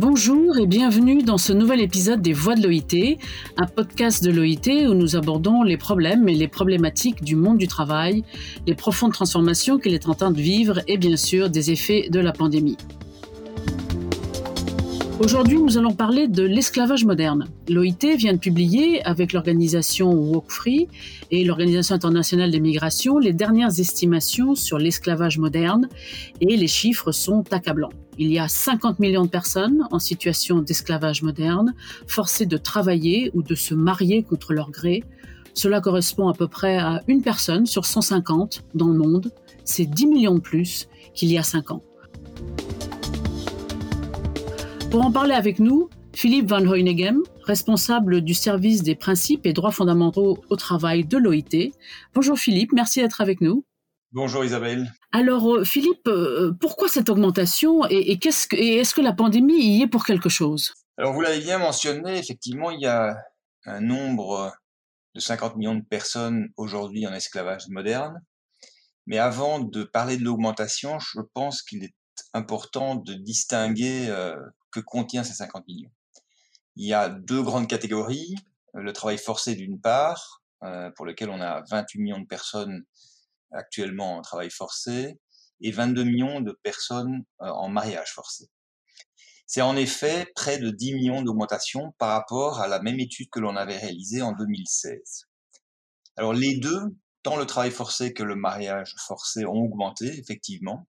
Bonjour et bienvenue dans ce nouvel épisode des Voix de l'OIT, un podcast de l'OIT où nous abordons les problèmes et les problématiques du monde du travail, les profondes transformations qu'il est en train de vivre et bien sûr des effets de la pandémie. Aujourd'hui, nous allons parler de l'esclavage moderne. L'OIT vient de publier, avec l'organisation Walk Free et l'Organisation internationale des migrations, les dernières estimations sur l'esclavage moderne et les chiffres sont accablants. Il y a 50 millions de personnes en situation d'esclavage moderne, forcées de travailler ou de se marier contre leur gré. Cela correspond à peu près à une personne sur 150 dans le monde. C'est 10 millions de plus qu'il y a 5 ans. Pour en parler avec nous, Philippe Van Hoynegem, responsable du service des principes et droits fondamentaux au travail de l'OIT. Bonjour Philippe, merci d'être avec nous. Bonjour Isabelle. Alors euh, Philippe, euh, pourquoi cette augmentation et, est-ce que la pandémie y est pour quelque chose? Alors vous l'avez bien mentionné, effectivement, il y a un nombre de 50 millions de personnes aujourd'hui en esclavage moderne. Mais avant de parler de l'augmentation, je pense qu'il est important de distinguer euh, que contient ces 50 millions. Il y a deux grandes catégories. Euh, le travail forcé d'une part, euh, pour lequel on a 28 millions de personnes actuellement en travail forcé, et 22 millions de personnes euh, en mariage forcé. C'est en effet près de 10 millions d'augmentation par rapport à la même étude que l'on avait réalisée en 2016. Alors les deux, tant le travail forcé que le mariage forcé ont augmenté, effectivement,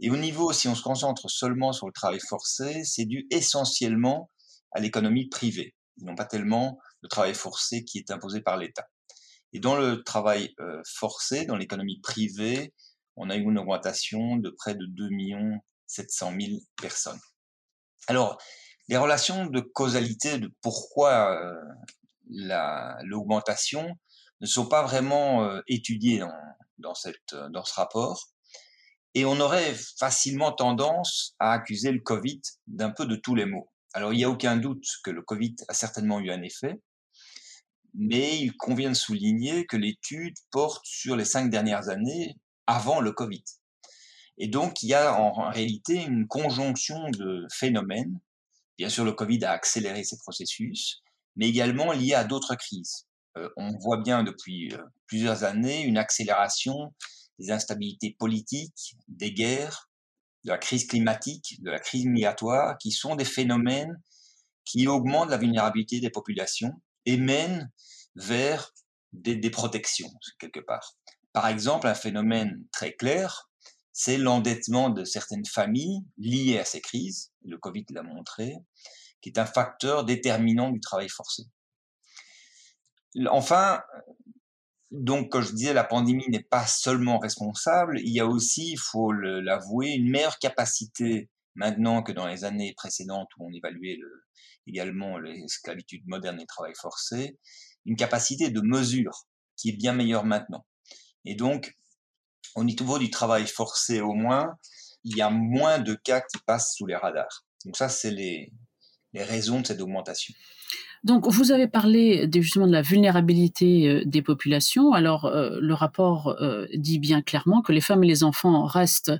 et au niveau, si on se concentre seulement sur le travail forcé, c'est dû essentiellement à l'économie privée, non pas tellement le travail forcé qui est imposé par l'État. Et dans le travail euh, forcé, dans l'économie privée, on a eu une augmentation de près de 2 700 000 personnes. Alors, les relations de causalité de pourquoi euh, l'augmentation ne sont pas vraiment euh, étudiées dans, dans, cette, dans ce rapport. Et on aurait facilement tendance à accuser le Covid d'un peu de tous les maux. Alors il n'y a aucun doute que le Covid a certainement eu un effet, mais il convient de souligner que l'étude porte sur les cinq dernières années avant le Covid. Et donc il y a en réalité une conjonction de phénomènes. Bien sûr, le Covid a accéléré ces processus, mais également lié à d'autres crises. Euh, on voit bien depuis euh, plusieurs années une accélération des instabilités politiques, des guerres, de la crise climatique, de la crise migratoire, qui sont des phénomènes qui augmentent la vulnérabilité des populations et mènent vers des déprotections, quelque part. Par exemple, un phénomène très clair, c'est l'endettement de certaines familles liées à ces crises, le Covid l'a montré, qui est un facteur déterminant du travail forcé. Enfin, donc, comme je disais, la pandémie n'est pas seulement responsable, il y a aussi, il faut l'avouer, une meilleure capacité maintenant que dans les années précédentes où on évaluait également l'esclavitude moderne et le travail forcé, une capacité de mesure qui est bien meilleure maintenant. Et donc, au niveau du travail forcé au moins, il y a moins de cas qui passent sous les radars. Donc ça, c'est les raisons de cette augmentation. Donc, vous avez parlé justement de la vulnérabilité euh, des populations. Alors, euh, le rapport euh, dit bien clairement que les femmes et les enfants restent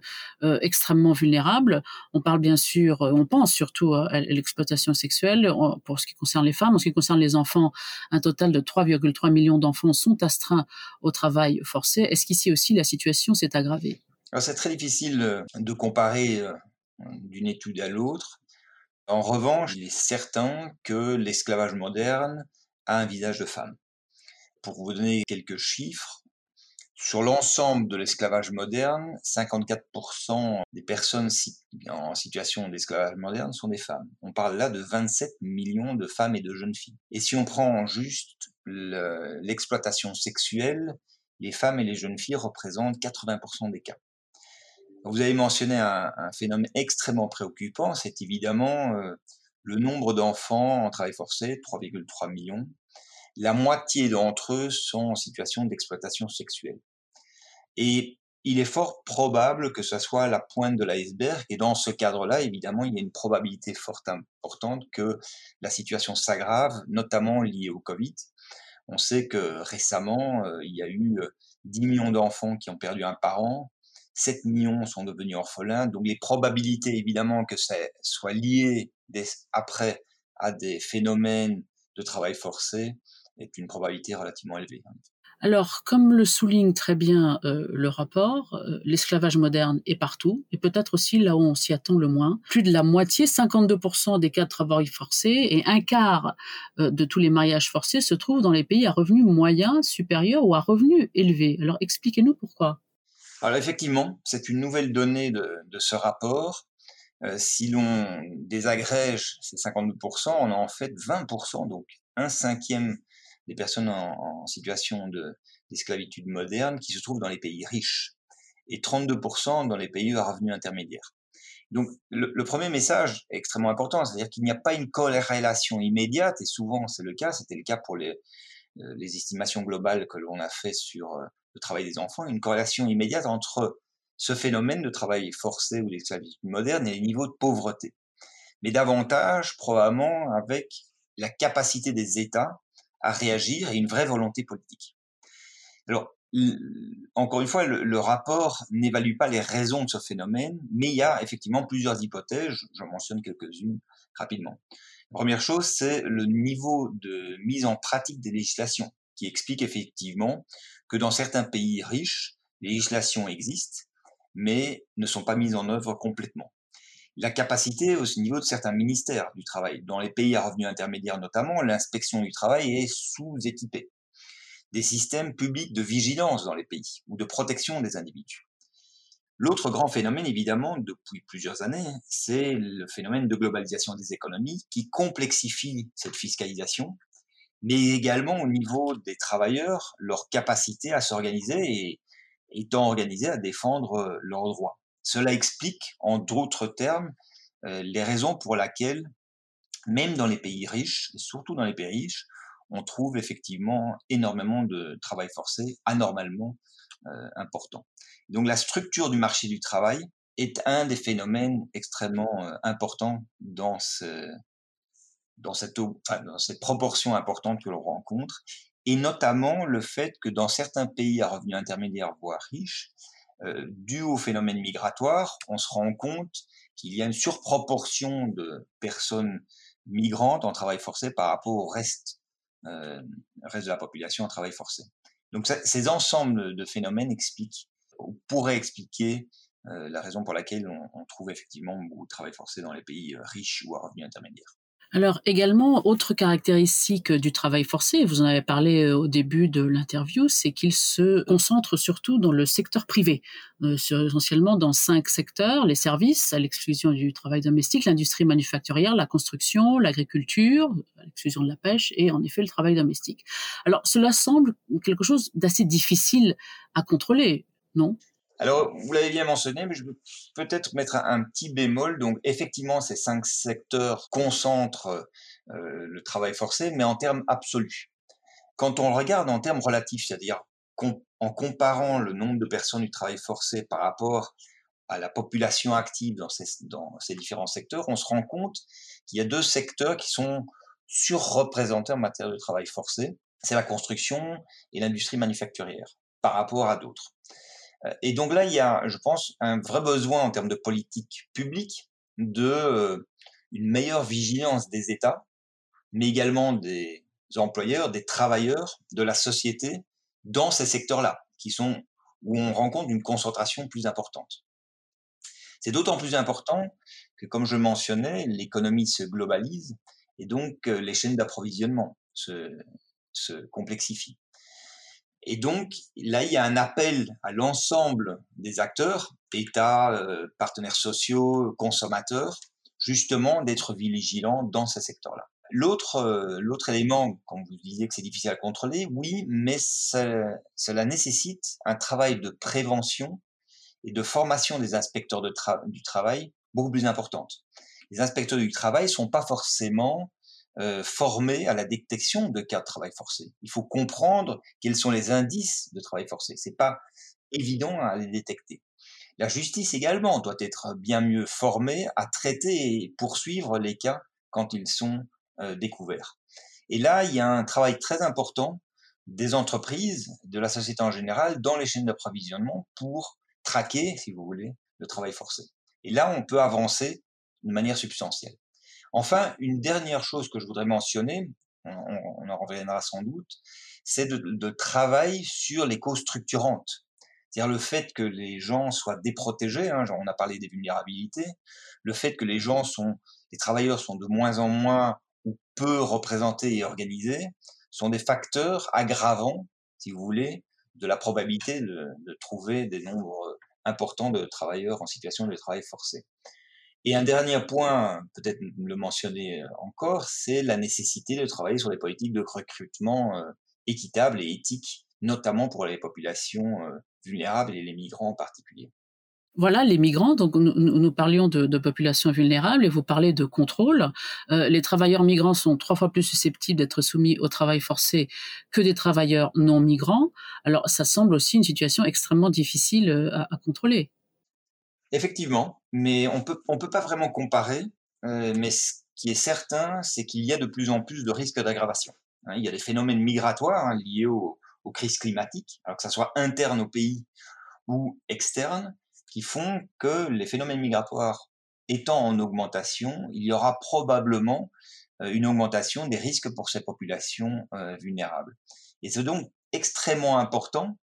extrêmement vulnérables. On parle bien sûr, on pense surtout à l'exploitation sexuelle pour ce qui concerne les femmes. En ce qui concerne les enfants, un total de 3,3 millions d'enfants sont astreints au travail forcé. Est-ce qu'ici aussi la situation s'est aggravée? C'est très difficile de comparer d'une étude à l'autre. En revanche, il est certain que l'esclavage moderne a un visage de femme. Pour vous donner quelques chiffres, sur l'ensemble de l'esclavage moderne, 54% des personnes en situation d'esclavage moderne sont des femmes. On parle là de 27 millions de femmes et de jeunes filles. Et si on prend juste l'exploitation sexuelle, les femmes et les jeunes filles représentent 80% des cas. Vous avez mentionné un, phénomène extrêmement préoccupant, c'est évidemment euh, le nombre d'enfants en travail forcé, 3,3 millions. La moitié d'entre eux sont en situation d'exploitation sexuelle. Et il est fort probable que ce soit la pointe de l'iceberg. Et dans ce cadre-là, évidemment, il y a une probabilité fort importante que la situation s'aggrave, notamment liée au Covid. On sait que récemment, euh, il y a eu 10 euh, millions d'enfants qui ont perdu un parent, 7 millions sont devenus orphelins. Donc les probabilités évidemment que ça soit lié après à des phénomènes de travail forcé est une probabilité relativement élevée. Alors, comme le souligne très bien euh, le rapport, euh, l'esclavage moderne est partout, et peut-être aussi là où on s'y attend le moins. Plus de la moitié, 52% des cas de travail forcé, et un quart euh, de tous les mariages forcés se trouvent dans les pays à revenus moyens, supérieurs ou à revenus élevés. Alors, expliquez-nous pourquoi. Alors, effectivement, c'est une nouvelle donnée de, de ce rapport. si l'on désagrège ces 52%, on a en fait 20%, donc un cinquième des personnes en, situation d'esclavitude moderne qui se trouvent dans les pays riches et 32% dans les pays à revenus intermédiaires. Donc le, premier message est extrêmement important, c'est-à-dire qu'il n'y a pas une corrélation immédiate, et souvent c'est le cas, c'était le cas pour les, euh, les estimations globales que l'on a fait sur euh, le travail des enfants, une corrélation immédiate entre ce phénomène de travail forcé ou d'esclavitude moderne et les niveaux de pauvreté. Mais davantage probablement avec la capacité des États à réagir et une vraie volonté politique. Alors, encore une fois, le, rapport n'évalue pas les raisons de ce phénomène, mais il y a effectivement plusieurs hypothèses, j'en mentionne quelques-unes rapidement. La première chose, c'est le niveau de mise en pratique des législations, qui explique effectivement que dans certains pays riches, les législations existent, mais ne sont pas mises en œuvre complètement la capacité au niveau de certains ministères du travail. Dans les pays à revenus intermédiaires notamment, l'inspection du travail est sous-équipée. Des systèmes publics de vigilance dans les pays ou de protection des individus. L'autre grand phénomène, évidemment, depuis plusieurs années, c'est le phénomène de globalisation des économies qui complexifie cette fiscalisation, mais également au niveau des travailleurs, leur capacité à s'organiser et étant organisés à défendre leurs droits. Cela explique, en d'autres termes, euh, les raisons pour lesquelles, même dans les pays riches, et surtout dans les pays riches, on trouve effectivement énormément de travail forcé, anormalement euh, important. Donc la structure du marché du travail est un des phénomènes extrêmement euh, importants dans, ce, dans, cette, dans cette proportion importante que l'on rencontre, et notamment le fait que dans certains pays à revenus intermédiaires, voire riches, euh, dû au phénomène migratoire, on se rend compte qu'il y a une surproportion de personnes migrantes en travail forcé par rapport au reste, euh, reste de la population en travail forcé. Donc ces ensembles de phénomènes expliquent, ou pourraient expliquer euh, la raison pour laquelle on, on, trouve effectivement beaucoup de travail forcé dans les pays euh, riches ou à revenus intermédiaires. Alors également, autre caractéristique du travail forcé, vous en avez parlé euh, au début de l'interview, c'est qu'il se concentre surtout dans le secteur privé, euh, essentiellement dans cinq secteurs, les services, à l'exclusion du travail domestique, l'industrie manufacturière, la construction, l'agriculture, à l'exclusion de la pêche, et en effet le travail domestique. Alors cela semble quelque chose d'assez difficile à contrôler, non? Alors, vous l'avez bien mentionné, mais je veux peut-être mettre un, petit bémol. Donc, effectivement, ces cinq secteurs concentrent euh, le travail forcé, mais en termes absolus. Quand on le regarde en termes relatifs, c'est-à-dire en comparant le nombre de personnes du travail forcé par rapport à la population active dans ces différents secteurs, on se rend compte qu'il y a deux secteurs qui sont surreprésentés en matière de travail forcé. C'est la construction et l'industrie manufacturière par rapport à d'autres. Euh, et donc là, il y a, je pense, un vrai besoin en termes de politique publique de euh, une meilleure vigilance des États, mais également des employeurs, des travailleurs, de la société dans ces secteurs-là, qui sont où on rencontre une concentration plus importante. C'est d'autant plus important que, comme je mentionnais, l'économie se globalise et donc euh, les chaînes d'approvisionnement se, se complexifient. Et donc, là, il y a un appel à l'ensemble des acteurs, États, euh, partenaires sociaux, consommateurs, justement d'être vigilants dans ce secteur-là. L'autre, euh, l'autre élément, comme vous disiez que c'est difficile à contrôler, oui, mais cela nécessite un travail de prévention et de formation des inspecteurs du travail beaucoup plus importante. Les inspecteurs du travail sont pas forcément euh, formés à la détection de cas de travail forcé. Il faut comprendre quels sont les indices de travail forcé. C'est pas évident à les détecter. La justice également doit être bien mieux formée à traiter et poursuivre les cas quand ils sont euh, découverts. Et là, il y a un travail très important des entreprises, de la société en général, dans les chaînes d'approvisionnement pour traquer, si vous voulez, le travail forcé. Et là, on peut avancer de manière substantielle. Enfin, une dernière chose que je voudrais mentionner, on, en reviendra sans doute, c'est de, de, travail sur les causes structurantes. C'est-à-dire le fait que les gens soient déprotégés, hein, on a parlé des vulnérabilités, le fait que les gens sont, les travailleurs sont de moins en moins ou peu représentés et organisés, sont des facteurs aggravants, si vous voulez, de la probabilité de, de trouver des nombres importants de travailleurs en situation de travail forcé. Et un dernier point, peut-être le mentionner euh, encore, c'est la nécessité de travailler sur les politiques de recrutement euh, équitables et éthiques, notamment pour les populations euh, vulnérables et les migrants en particulier. Voilà, les migrants, donc nous, parlions de, populations vulnérables et vous parlez de contrôle. Les travailleurs migrants sont trois fois plus susceptibles d'être soumis au travail forcé que des travailleurs non migrants. Alors ça semble aussi une situation extrêmement difficile à contrôler. Effectivement, mais on peut, on peut pas vraiment comparer. Euh, mais ce qui est certain, c'est qu'il y a de plus en plus de risques d'aggravation. Hein, il y a des phénomènes migratoires hein, liés aux, crises climatiques, alors que ça soit interne au pays ou externe, qui font que les phénomènes migratoires étant en augmentation, il y aura probablement euh, une augmentation des risques pour ces populations euh, vulnérables. Et c'est donc extrêmement important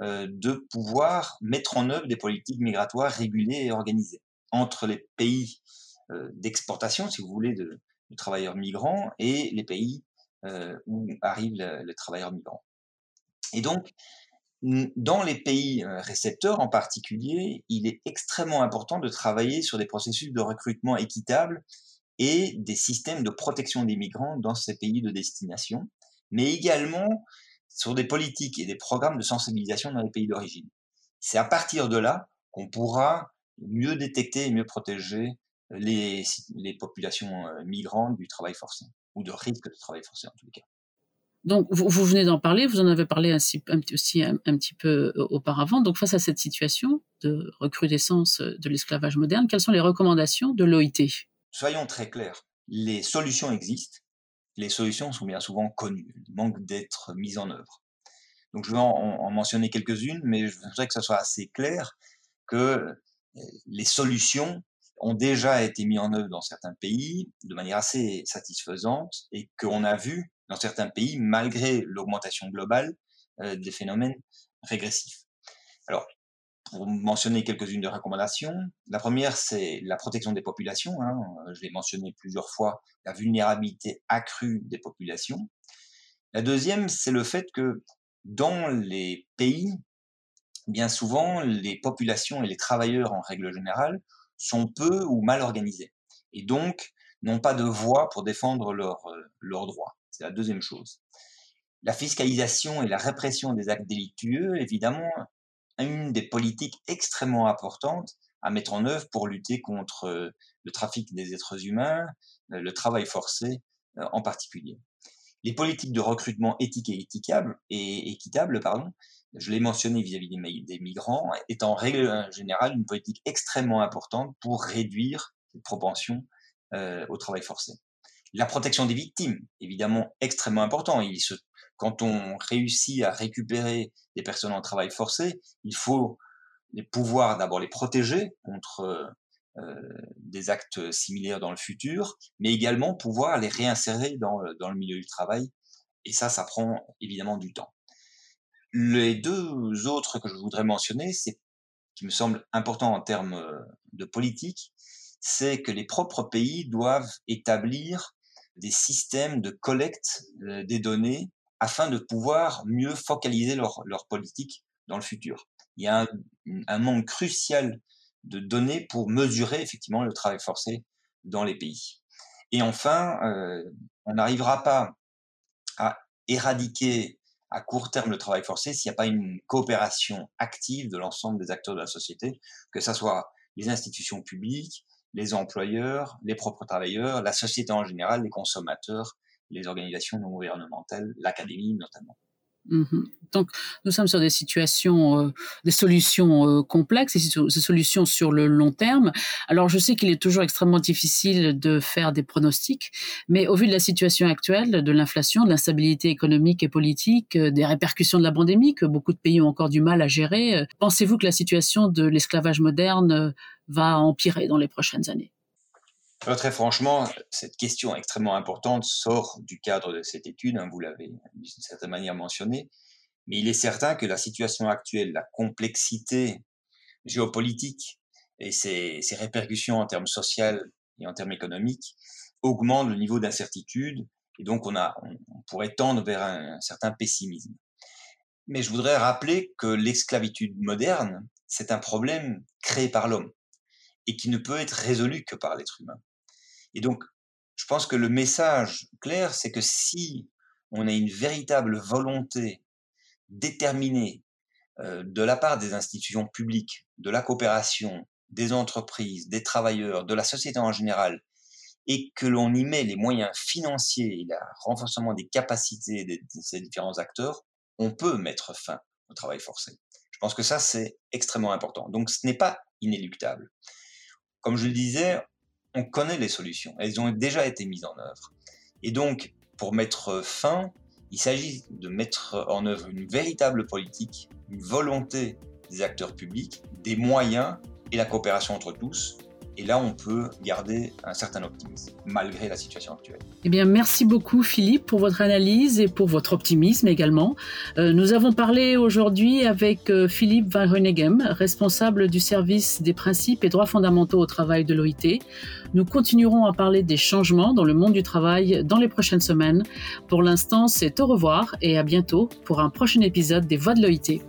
de pouvoir mettre en œuvre des politiques migratoires régulées et organisées entre les pays d'exportation, si vous voulez, de, travailleurs migrants et les pays où arrivent les travailleurs migrants. Et donc, dans les pays euh, récepteurs en particulier, il est extrêmement important de travailler sur des processus de recrutement équitables et des systèmes de protection des migrants dans ces pays de destination, mais également sur des politiques et des programmes de sensibilisation dans les pays d'origine. C'est à partir de là qu'on pourra mieux détecter et mieux protéger les, les populations euh, migrantes du travail forcé, ou de risque de travail forcé en tout cas. Donc, vous, vous, venez d'en parler, vous en avez parlé ainsi, un, aussi un, un, petit peu euh, auparavant. Donc, face à cette situation de recrudescence de l'esclavage moderne, quelles sont les recommandations de l'OIT Soyons très clairs, les solutions existent, les solutions sont bien souvent connues, manquent d'être mises en œuvre. Donc, je vais en, en mentionner quelques-unes, mais je voudrais que ce soit assez clair que euh, les solutions ont déjà été mises en œuvre dans certains pays de manière assez satisfaisante et qu'on a vu dans certains pays, malgré l'augmentation globale euh, des phénomènes régressifs. Alors, pour mentionner quelques-unes des recommandations, la première, c'est la protection des populations. Hein. Je l'ai mentionné plusieurs fois, la vulnérabilité accrue des populations. La deuxième, c'est le fait que dans les pays, bien souvent, les populations et les travailleurs en règle générale sont peu ou mal organisés et donc n'ont pas de voix pour défendre leurs leur droits. C'est la deuxième chose. La fiscalisation et la répression des actes délictueux, évidemment, une des politiques extrêmement importantes à mettre en œuvre pour lutter contre euh, le trafic des êtres humains, euh, le travail forcé euh, en particulier. Les politiques de recrutement éthique et équitable, pardon, je l'ai mentionné vis-à-vis des, migrants, est en règle générale une politique extrêmement importante pour réduire cette propension au travail forcé. La protection des victimes, évidemment extrêmement important. Quand on réussit à récupérer des personnes en travail forcé, il faut pouvoir d'abord les protéger contre euh, des actes similaires dans le futur, mais également pouvoir les réinsérer dans, dans le milieu du travail. Et ça, ça prend évidemment du temps. Les deux autres que je voudrais mentionner, c'est qui me semble important en termes de politique, c'est que les propres pays doivent établir des systèmes de collecte euh, des données afin de pouvoir mieux focaliser leur, leur politique dans le futur. Il y a un, manque crucial de données pour mesurer effectivement le travail forcé dans les pays. Et enfin, euh, on n'arrivera pas à éradiquer à court terme le travail forcé s'il n'y a pas une coopération active de l'ensemble des acteurs de la société, que ce soit les institutions publiques, les employeurs, les propres travailleurs, la société en général, les consommateurs, les organisations non gouvernementales, l'académie notamment. Mhm. Donc, nous sommes sur des situations, euh, des solutions euh, complexes, des solutions sur le long terme. Alors, je sais qu'il est toujours extrêmement difficile de faire des pronostics, mais au vu de la situation actuelle, de l'inflation, de l'instabilité économique et politique, euh, des répercussions de la pandémie que beaucoup de pays ont encore du mal à gérer, pensez-vous que la situation de l'esclavage moderne va empirer dans les prochaines années? Très franchement, cette question extrêmement importante sort du cadre de cette étude, hein, vous l'avez d'une certaine manière mentionné, mais il est certain que la situation actuelle, la complexité géopolitique et ses, répercussions en termes sociaux et en termes économiques augmentent le niveau d'incertitude et donc on, pourrait tendre vers un, certain pessimisme. Mais je voudrais rappeler que l'esclavitude moderne, c'est un problème créé par l'homme et qui ne peut être résolu que par l'être humain. Et donc, je pense que le message clair, c'est que si on a une véritable volonté déterminée de la part des institutions publiques, de la coopération, des entreprises, des travailleurs, de la société en général, et que l'on y met les moyens financiers et le renforcement des capacités de, ces différents acteurs, on peut mettre fin au travail forcé. Je pense que ça, c'est extrêmement important. Donc, ce n'est pas inéluctable. Comme je le disais, on connaît les solutions. Elles ont déjà été mises en œuvre. Et donc, pour mettre fin il s'agit de mettre en œuvre une véritable politique, une volonté des acteurs publics, des moyens et la coopération entre tous. Et là, on peut garder un certain optimisme, malgré la situation actuelle. Eh bien, merci beaucoup, Philippe, pour votre analyse et pour votre optimisme également. Euh, nous avons parlé aujourd'hui avec euh, Philippe Van Renegem, responsable du service des principes et droits fondamentaux au travail de l'OIT. Nous continuerons à parler des changements dans le monde du travail dans les prochaines semaines. Pour l'instant, c'est au revoir et à bientôt pour un prochain épisode des Voix de l'OIT.